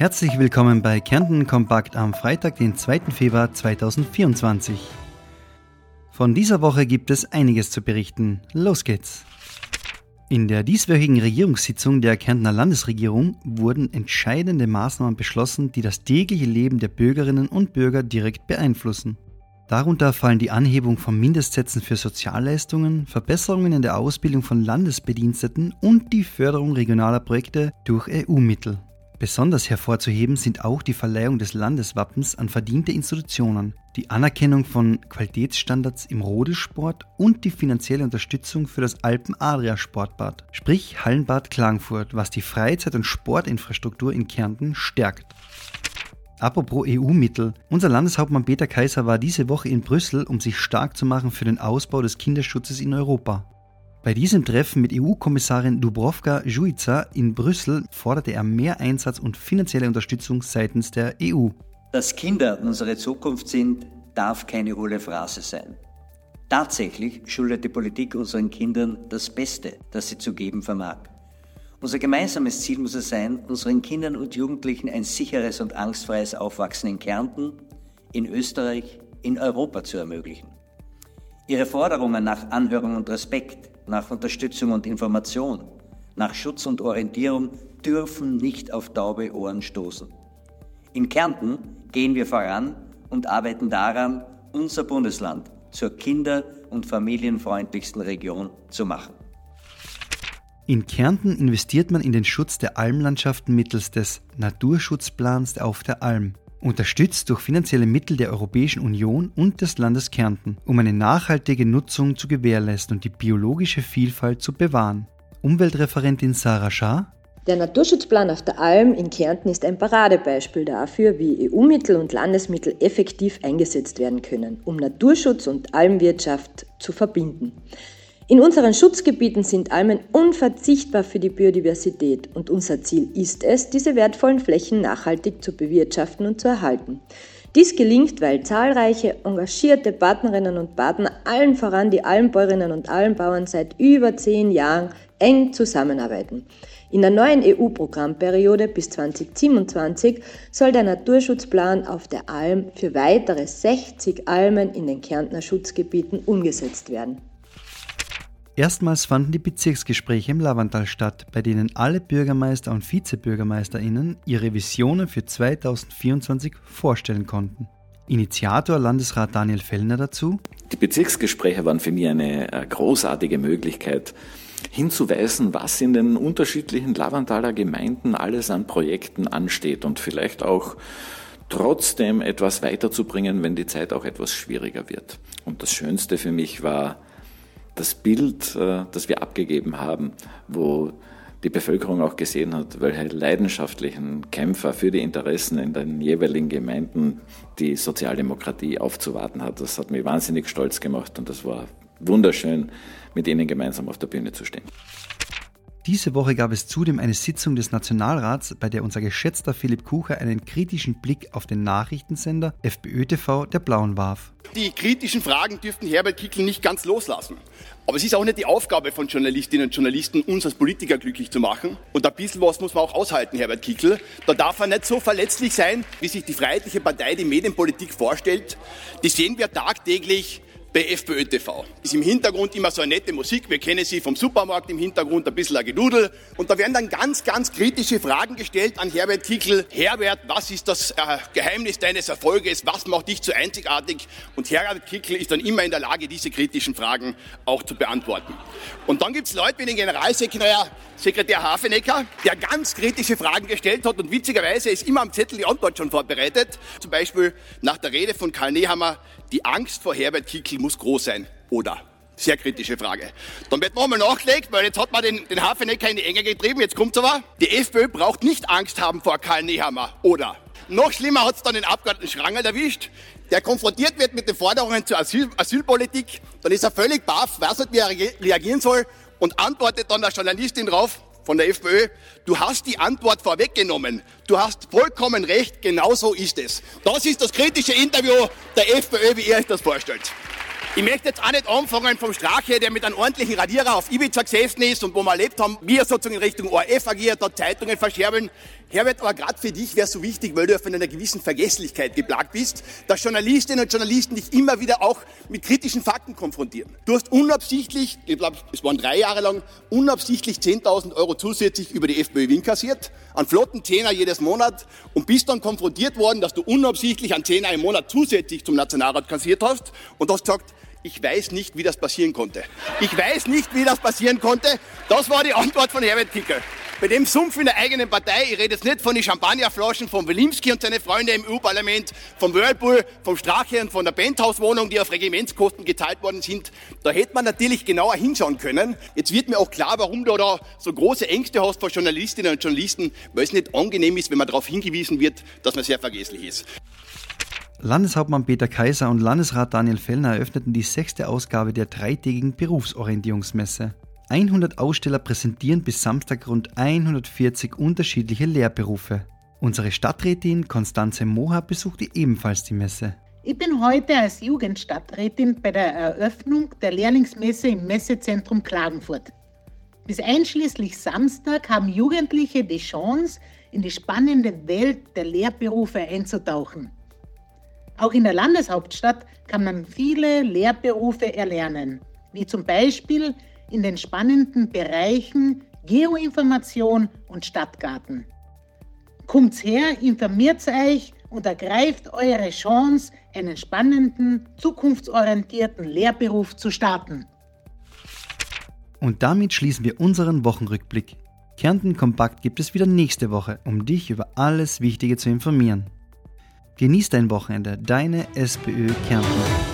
Herzlich willkommen bei Kärnten Kompakt am Freitag, den 2. Februar 2024. Von dieser Woche gibt es einiges zu berichten. Los geht's! In der dieswöchigen Regierungssitzung der Kärntner Landesregierung wurden entscheidende Maßnahmen beschlossen, die das tägliche Leben der Bürgerinnen und Bürger direkt beeinflussen. Darunter fallen die Anhebung von Mindestsätzen für Sozialleistungen, Verbesserungen in der Ausbildung von Landesbediensteten und die Förderung regionaler Projekte durch EU-Mittel. Besonders hervorzuheben sind auch die Verleihung des Landeswappens an verdiente Institutionen, die Anerkennung von Qualitätsstandards im Rodelsport und die finanzielle Unterstützung für das Alpen-Adria-Sportbad, sprich Hallenbad Klagenfurt, was die Freizeit- und Sportinfrastruktur in Kärnten stärkt. Apropos EU-Mittel. Unser Landeshauptmann Peter Kaiser war diese Woche in Brüssel, um sich stark zu machen für den Ausbau des Kinderschutzes in Europa. Bei diesem Treffen mit EU-Kommissarin Dubrovka Juica in Brüssel forderte er mehr Einsatz und finanzielle Unterstützung seitens der EU. Dass Kinder unsere Zukunft sind, darf keine hohle Phrase sein. Tatsächlich schuldet die Politik unseren Kindern das Beste, das sie zu geben vermag. Unser gemeinsames Ziel muss es sein, unseren Kindern und Jugendlichen ein sicheres und angstfreies Aufwachsen in Kärnten, in Österreich, in Europa zu ermöglichen. Ihre Forderungen nach Anhörung und Respekt, nach Unterstützung und Information, nach Schutz und Orientierung dürfen nicht auf taube Ohren stoßen. In Kärnten gehen wir voran und arbeiten daran, unser Bundesland zur kinder- und familienfreundlichsten Region zu machen. In Kärnten investiert man in den Schutz der Almlandschaften mittels des Naturschutzplans auf der Alm unterstützt durch finanzielle Mittel der Europäischen Union und des Landes Kärnten, um eine nachhaltige Nutzung zu gewährleisten und die biologische Vielfalt zu bewahren. Umweltreferentin Sarah Schaar der Naturschutzplan auf der Alm in Kärnten ist ein Paradebeispiel dafür, wie EU-Mittel und Landesmittel effektiv eingesetzt werden können, um Naturschutz und Almwirtschaft zu verbinden. In unseren Schutzgebieten sind Almen unverzichtbar für die Biodiversität und unser Ziel ist es, diese wertvollen Flächen nachhaltig zu bewirtschaften und zu erhalten. Dies gelingt, weil zahlreiche engagierte Partnerinnen und Partner, allen voran die Almbäuerinnen und Almbauern, seit über zehn Jahren eng zusammenarbeiten. In der neuen EU-Programmperiode bis 2027 soll der Naturschutzplan auf der Alm für weitere 60 Almen in den Kärntner Schutzgebieten umgesetzt werden. Erstmals fanden die Bezirksgespräche im Lavantal statt, bei denen alle Bürgermeister und VizebürgermeisterInnen ihre Visionen für 2024 vorstellen konnten. Initiator Landesrat Daniel Fellner dazu. Die Bezirksgespräche waren für mich eine äh, großartige Möglichkeit, hinzuweisen, was in den unterschiedlichen Lavantaler Gemeinden alles an Projekten ansteht und vielleicht auch trotzdem etwas weiterzubringen, wenn die Zeit auch etwas schwieriger wird. Und das Schönste für mich war, das Bild, äh, das wir abgegeben haben, wo die Bevölkerung auch gesehen hat, welche leidenschaftlichen Kämpfer für die Interessen in den jeweiligen Gemeinden die Sozialdemokratie aufzuwarten hat. Das hat mich wahnsinnig stolz gemacht und das war wunderschön, mit ihnen gemeinsam auf der Bühne zu stehen. Diese Woche gab es zudem eine Sitzung des Nationalrats, bei der unser geschätzter Philipp Kucher einen kritischen Blick auf den Nachrichtensender FPÖ TV der Blauen warf. Die kritischen Fragen dürften Herbert Kickl nicht ganz loslassen. Aber es ist auch nicht die Aufgabe von Journalistinnen und Journalisten, uns als Politiker glücklich zu machen. Und ein bisschen was muss man auch aushalten, Herbert Kickl. Da darf er nicht so verletzlich sein, wie sich die Freiheitliche Partei die Medienpolitik vorstellt. Die sehen wir tagtäglich bei FPÖ TV. Ist im Hintergrund immer so eine nette Musik, wir kennen sie vom Supermarkt im Hintergrund, ein bisschen ein Gedudel. Und da werden dann ganz, ganz kritische Fragen gestellt an Herbert Kickl. Herbert, was ist das äh, Geheimnis deines Erfolges? Was macht dich so einzigartig? Und Herbert Kickl ist dann immer in der Lage, diese kritischen Fragen auch zu beantworten. Und dann gibt's Leute wie den Generalsekretär Sekretär Hafenecker, der ganz kritische Fragen gestellt hat und witzigerweise ist immer am Zettel die Antwort schon vorbereitet. Zum Beispiel nach der Rede von Karl Nehammer, die Angst vor Herbert Kickl muss groß sein, oder? Sehr kritische Frage. Dann wird nochmal nachgelegt, weil jetzt hat man den, den Hafenecker in die Enge getrieben. Jetzt kommt's aber. Die FPÖ braucht nicht Angst haben vor Karl Nehammer, oder? Noch schlimmer hat's dann den Abgeordneten Schrangel erwischt, der konfrontiert wird mit den Forderungen zur Asyl, Asylpolitik. Dann ist er völlig baff, weiß nicht, wie er reagieren soll und antwortet dann der Journalistin drauf von der FPÖ, du hast die Antwort vorweggenommen. Du hast vollkommen recht, genau so ist es. Das ist das kritische Interview der FPÖ, wie ihr euch das vorstellt. Ich möchte jetzt auch nicht anfangen vom Strache, der mit einem ordentlichen Radierer auf Ibiza gesessen ist und wo wir erlebt haben, wie er sozusagen in Richtung ORF agiert, da Zeitungen verscherbeln. Herbert, aber gerade für dich wäre es so wichtig, weil du ja von einer gewissen Vergesslichkeit geplagt bist, dass Journalistinnen und Journalisten dich immer wieder auch mit kritischen Fakten konfrontieren. Du hast unabsichtlich, ich glaube, es waren drei Jahre lang, unabsichtlich 10.000 Euro zusätzlich über die FPÖ Wien kassiert, an flotten Zehner jedes Monat und bist dann konfrontiert worden, dass du unabsichtlich einen Zehner im Monat zusätzlich zum Nationalrat kassiert hast und hast gesagt, ich weiß nicht, wie das passieren konnte. Ich weiß nicht, wie das passieren konnte. Das war die Antwort von Herbert Kickl. Bei dem Sumpf in der eigenen Partei, ich rede jetzt nicht von den Champagnerflaschen von Wilimski und seine Freunde im EU-Parlament, vom Whirlpool, vom Strache und von der Penthouse-Wohnung, die auf Regimentskosten gezahlt worden sind. Da hätte man natürlich genauer hinschauen können. Jetzt wird mir auch klar, warum du da so große Ängste hast vor Journalistinnen und Journalisten, weil es nicht angenehm ist, wenn man darauf hingewiesen wird, dass man sehr vergesslich ist. Landeshauptmann Peter Kaiser und Landesrat Daniel Fellner eröffneten die sechste Ausgabe der dreitägigen Berufsorientierungsmesse. 100 Aussteller präsentieren bis Samstag rund 140 unterschiedliche Lehrberufe. Unsere Stadträtin Konstanze Moha besuchte ebenfalls die Messe. Ich bin heute als Jugendstadträtin bei der Eröffnung der Lehrlingsmesse im Messezentrum Klagenfurt. Bis einschließlich Samstag haben Jugendliche die Chance, in die spannende Welt der Lehrberufe einzutauchen. Auch in der Landeshauptstadt kann man viele Lehrberufe erlernen, wie zum Beispiel in den spannenden Bereichen Geoinformation und Stadtgarten. Kommt's her, informiert euch und ergreift eure Chance, einen spannenden, zukunftsorientierten Lehrberuf zu starten. Und damit schließen wir unseren Wochenrückblick. Kärnten Kompakt gibt es wieder nächste Woche, um dich über alles Wichtige zu informieren. Genieß dein Wochenende, deine SPÖ Kärnten.